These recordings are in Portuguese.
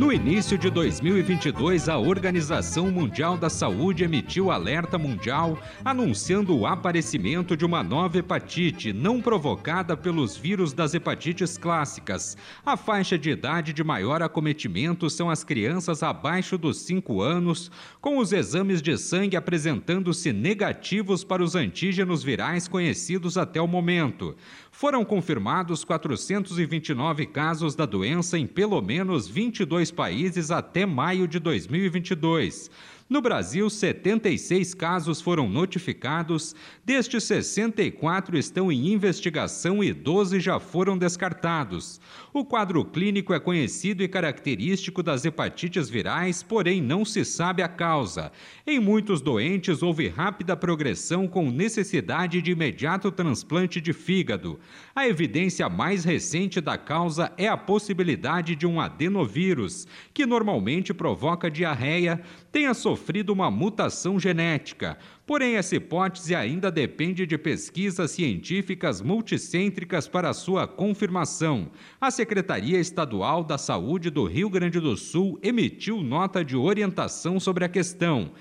No início de 2022, a Organização Mundial da Saúde emitiu alerta mundial anunciando o aparecimento de uma nova hepatite não provocada pelos vírus das hepatites clássicas. A faixa de idade de maior acometimento são as crianças abaixo dos 5 anos, com os exames de sangue apresentando-se negativos para os antígenos virais conhecidos até o momento foram confirmados 429 casos da doença em pelo menos 22 países até maio de 2022. No Brasil, 76 casos foram notificados, destes 64 estão em investigação e 12 já foram descartados. O quadro clínico é conhecido e característico das hepatites virais, porém não se sabe a causa. Em muitos doentes, houve rápida progressão com necessidade de imediato transplante de fígado. A evidência mais recente da causa é a possibilidade de um adenovírus, que normalmente provoca diarreia, tenha sofrido uma mutação genética. Porém, essa hipótese ainda depende de pesquisas científicas multicêntricas para sua confirmação. A Secretaria Estadual da Saúde do Rio Grande do Sul emitiu nota de orientação sobre a questão.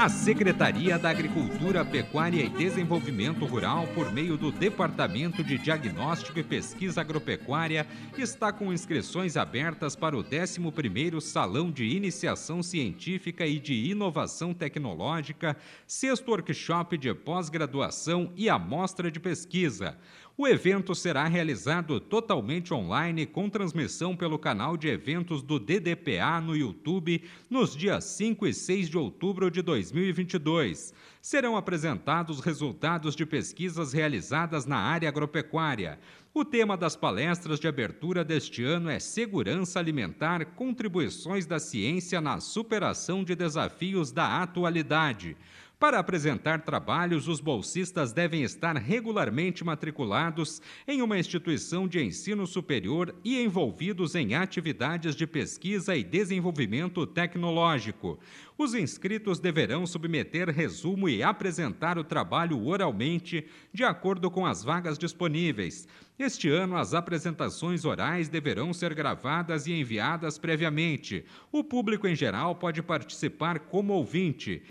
A Secretaria da Agricultura, Pecuária e Desenvolvimento Rural, por meio do Departamento de Diagnóstico e Pesquisa Agropecuária, está com inscrições abertas para o 11º Salão de Iniciação Científica e de Inovação Tecnológica, sexto workshop de pós-graduação e amostra de pesquisa. O evento será realizado totalmente online com transmissão pelo canal de eventos do DDPA no YouTube nos dias 5 e 6 de outubro de 2022. Serão apresentados resultados de pesquisas realizadas na área agropecuária. O tema das palestras de abertura deste ano é Segurança Alimentar Contribuições da Ciência na Superação de Desafios da Atualidade. Para apresentar trabalhos, os bolsistas devem estar regularmente matriculados em uma instituição de ensino superior e envolvidos em atividades de pesquisa e desenvolvimento tecnológico. Os inscritos deverão submeter resumo e apresentar o trabalho oralmente, de acordo com as vagas disponíveis. Este ano, as apresentações orais deverão ser gravadas e enviadas previamente. O público em geral pode participar como ouvinte.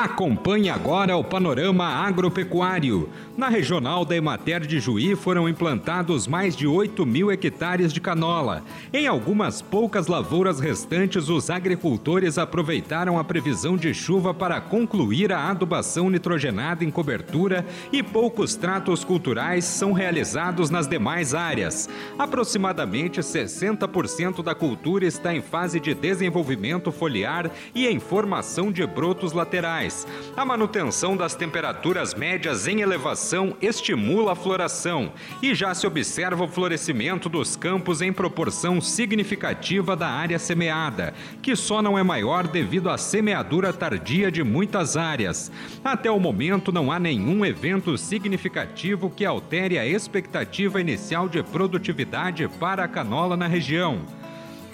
Acompanhe agora o panorama agropecuário. Na regional da Emater de Juí foram implantados mais de 8 mil hectares de canola. Em algumas poucas lavouras restantes, os agricultores aproveitaram a previsão de chuva para concluir a adubação nitrogenada em cobertura e poucos tratos culturais são realizados nas demais áreas. Aproximadamente 60% da cultura está em fase de desenvolvimento foliar e em formação de brotos laterais. A manutenção das temperaturas médias em elevação estimula a floração e já se observa o florescimento dos campos em proporção significativa da área semeada, que só não é maior devido à semeadura tardia de muitas áreas. Até o momento não há nenhum evento significativo que altere a expectativa inicial de produtividade para a canola na região.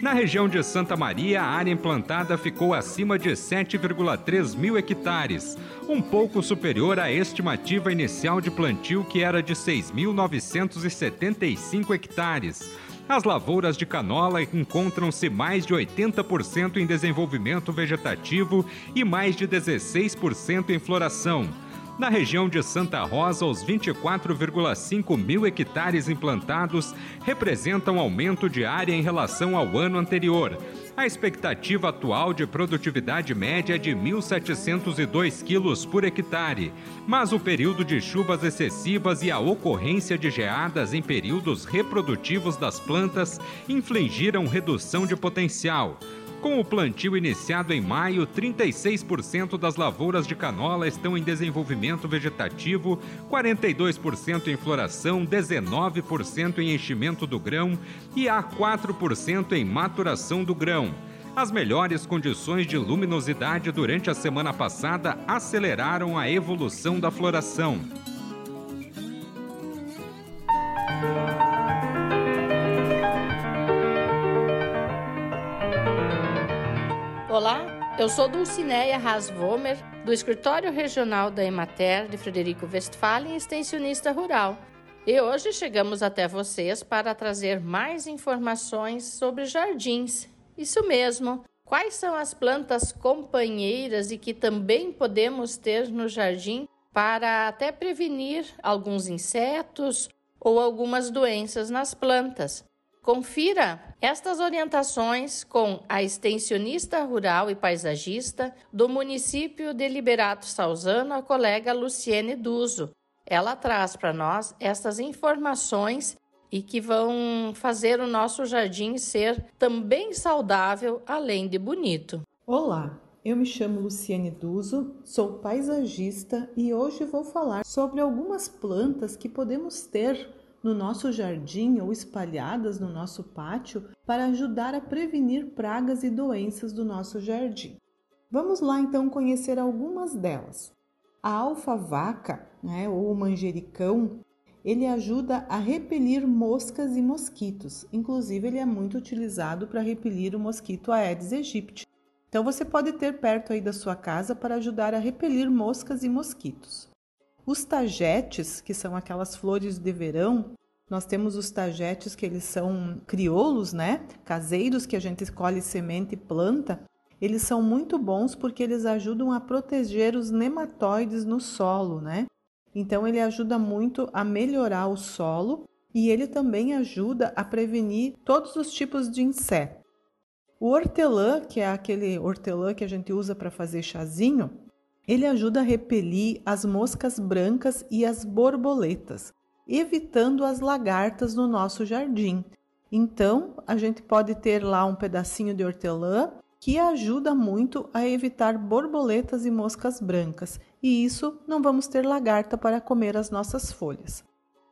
Na região de Santa Maria, a área implantada ficou acima de 7,3 mil hectares, um pouco superior à estimativa inicial de plantio, que era de 6.975 hectares. As lavouras de canola encontram-se mais de 80% em desenvolvimento vegetativo e mais de 16% em floração. Na região de Santa Rosa, os 24,5 mil hectares implantados representam aumento de área em relação ao ano anterior. A expectativa atual de produtividade média é de 1.702 quilos por hectare, mas o período de chuvas excessivas e a ocorrência de geadas em períodos reprodutivos das plantas infligiram redução de potencial. Com o plantio iniciado em maio, 36% das lavouras de canola estão em desenvolvimento vegetativo, 42% em floração, 19% em enchimento do grão e há 4% em maturação do grão. As melhores condições de luminosidade durante a semana passada aceleraram a evolução da floração. Sou Dulcineia Rasvomer, do Escritório Regional da Emater de Frederico Westphalen, extensionista rural. E hoje chegamos até vocês para trazer mais informações sobre jardins. Isso mesmo. Quais são as plantas companheiras e que também podemos ter no jardim para até prevenir alguns insetos ou algumas doenças nas plantas? Confira estas orientações com a extensionista rural e paisagista do município de Liberato Salzano, a colega Luciene Duso. Ela traz para nós estas informações e que vão fazer o nosso jardim ser também saudável, além de bonito. Olá, eu me chamo Luciene Duso, sou paisagista e hoje vou falar sobre algumas plantas que podemos ter no nosso jardim ou espalhadas no nosso pátio para ajudar a prevenir pragas e doenças do nosso jardim. Vamos lá então conhecer algumas delas. A alfavaca, né, ou manjericão, ele ajuda a repelir moscas e mosquitos. Inclusive, ele é muito utilizado para repelir o mosquito Aedes aegypti. Então, você pode ter perto aí da sua casa para ajudar a repelir moscas e mosquitos. Os tagetes, que são aquelas flores de verão, nós temos os tagetes que eles são crioulos, né? Caseiros que a gente escolhe semente e planta. Eles são muito bons porque eles ajudam a proteger os nematóides no solo, né? Então ele ajuda muito a melhorar o solo e ele também ajuda a prevenir todos os tipos de insetos. O hortelã, que é aquele hortelã que a gente usa para fazer chazinho, ele ajuda a repelir as moscas brancas e as borboletas, evitando as lagartas no nosso jardim. Então, a gente pode ter lá um pedacinho de hortelã que ajuda muito a evitar borboletas e moscas brancas, e isso não vamos ter lagarta para comer as nossas folhas.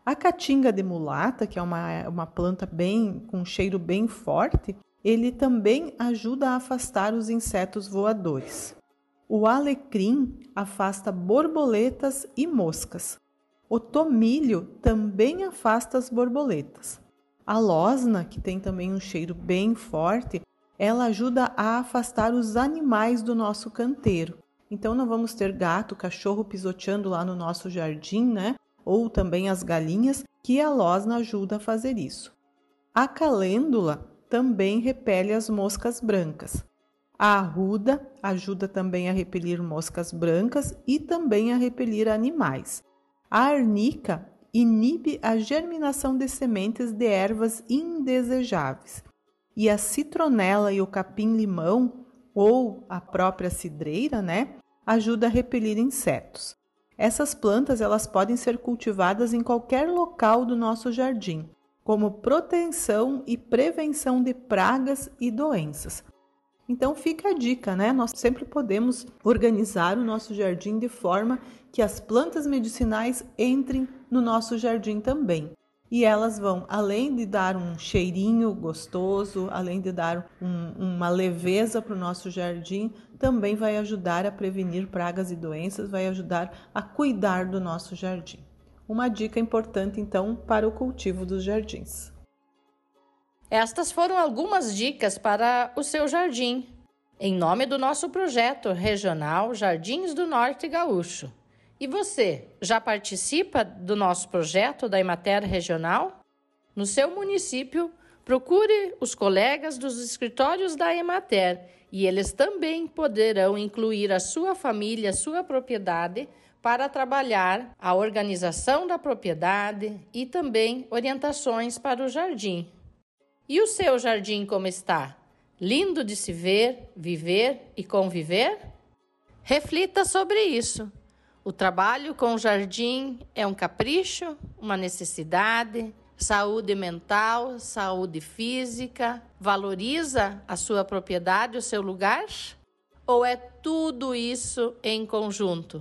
A caatinga de mulata, que é uma, uma planta bem com um cheiro bem forte, ele também ajuda a afastar os insetos voadores. O alecrim afasta borboletas e moscas. O tomilho também afasta as borboletas. A losna, que tem também um cheiro bem forte, ela ajuda a afastar os animais do nosso canteiro. Então não vamos ter gato, cachorro pisoteando lá no nosso jardim, né? Ou também as galinhas, que a losna ajuda a fazer isso. A calêndula também repele as moscas brancas. A arruda ajuda também a repelir moscas brancas e também a repelir animais. A arnica inibe a germinação de sementes de ervas indesejáveis. E a citronela e o capim-limão, ou a própria cidreira, né, ajuda a repelir insetos. Essas plantas elas podem ser cultivadas em qualquer local do nosso jardim, como proteção e prevenção de pragas e doenças. Então fica a dica, né? Nós sempre podemos organizar o nosso jardim de forma que as plantas medicinais entrem no nosso jardim também. E elas vão, além de dar um cheirinho gostoso, além de dar um, uma leveza para o nosso jardim, também vai ajudar a prevenir pragas e doenças, vai ajudar a cuidar do nosso jardim. Uma dica importante, então, para o cultivo dos jardins. Estas foram algumas dicas para o seu jardim, em nome do nosso projeto regional Jardins do Norte Gaúcho. E você, já participa do nosso projeto da Emater Regional? No seu município, procure os colegas dos escritórios da Emater e eles também poderão incluir a sua família, a sua propriedade, para trabalhar a organização da propriedade e também orientações para o jardim. E o seu jardim como está? Lindo de se ver, viver e conviver? Reflita sobre isso. O trabalho com o jardim é um capricho, uma necessidade, Saúde mental, saúde física, valoriza a sua propriedade, o seu lugar? Ou é tudo isso em conjunto?